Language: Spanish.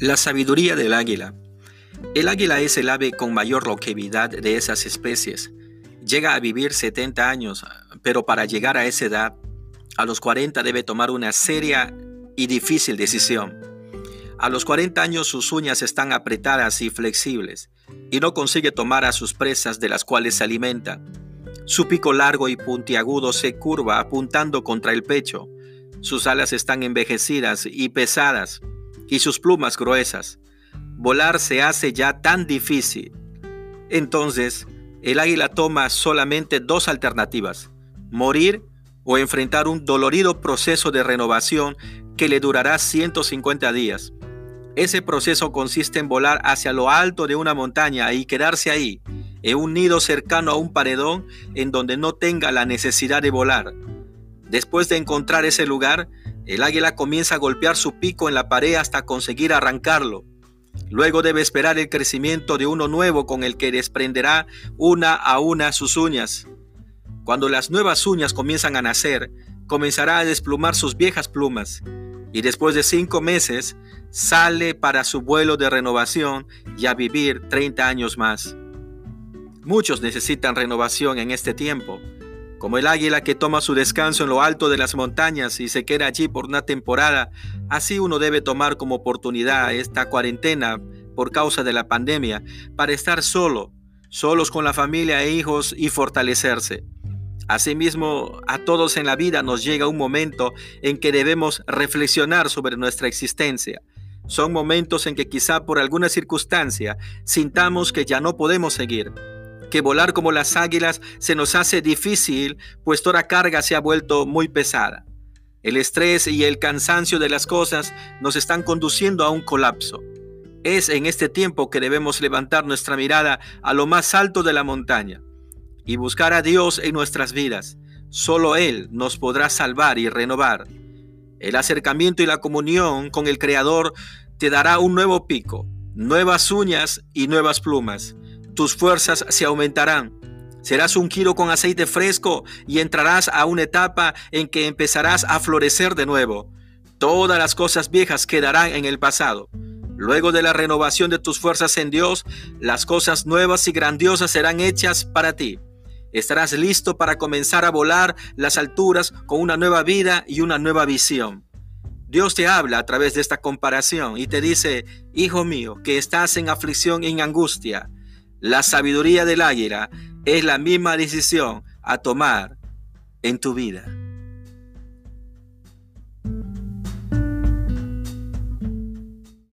La sabiduría del águila. El águila es el ave con mayor longevidad de esas especies. Llega a vivir 70 años, pero para llegar a esa edad, a los 40 debe tomar una seria y difícil decisión. A los 40 años sus uñas están apretadas y flexibles, y no consigue tomar a sus presas de las cuales se alimenta. Su pico largo y puntiagudo se curva apuntando contra el pecho. Sus alas están envejecidas y pesadas y sus plumas gruesas. Volar se hace ya tan difícil. Entonces, el águila toma solamente dos alternativas, morir o enfrentar un dolorido proceso de renovación que le durará 150 días. Ese proceso consiste en volar hacia lo alto de una montaña y quedarse ahí, en un nido cercano a un paredón en donde no tenga la necesidad de volar. Después de encontrar ese lugar, el águila comienza a golpear su pico en la pared hasta conseguir arrancarlo. Luego debe esperar el crecimiento de uno nuevo con el que desprenderá una a una sus uñas. Cuando las nuevas uñas comienzan a nacer, comenzará a desplumar sus viejas plumas y después de cinco meses sale para su vuelo de renovación y a vivir 30 años más. Muchos necesitan renovación en este tiempo como el águila que toma su descanso en lo alto de las montañas y se queda allí por una temporada, así uno debe tomar como oportunidad esta cuarentena por causa de la pandemia para estar solo, solos con la familia e hijos y fortalecerse. Asimismo, a todos en la vida nos llega un momento en que debemos reflexionar sobre nuestra existencia. Son momentos en que quizá por alguna circunstancia sintamos que ya no podemos seguir que volar como las águilas se nos hace difícil, pues toda carga se ha vuelto muy pesada. El estrés y el cansancio de las cosas nos están conduciendo a un colapso. Es en este tiempo que debemos levantar nuestra mirada a lo más alto de la montaña y buscar a Dios en nuestras vidas. Solo Él nos podrá salvar y renovar. El acercamiento y la comunión con el Creador te dará un nuevo pico, nuevas uñas y nuevas plumas tus fuerzas se aumentarán. Serás un ungido con aceite fresco y entrarás a una etapa en que empezarás a florecer de nuevo. Todas las cosas viejas quedarán en el pasado. Luego de la renovación de tus fuerzas en Dios, las cosas nuevas y grandiosas serán hechas para ti. Estarás listo para comenzar a volar las alturas con una nueva vida y una nueva visión. Dios te habla a través de esta comparación y te dice, Hijo mío, que estás en aflicción y en angustia. La sabiduría del águila es la misma decisión a tomar en tu vida.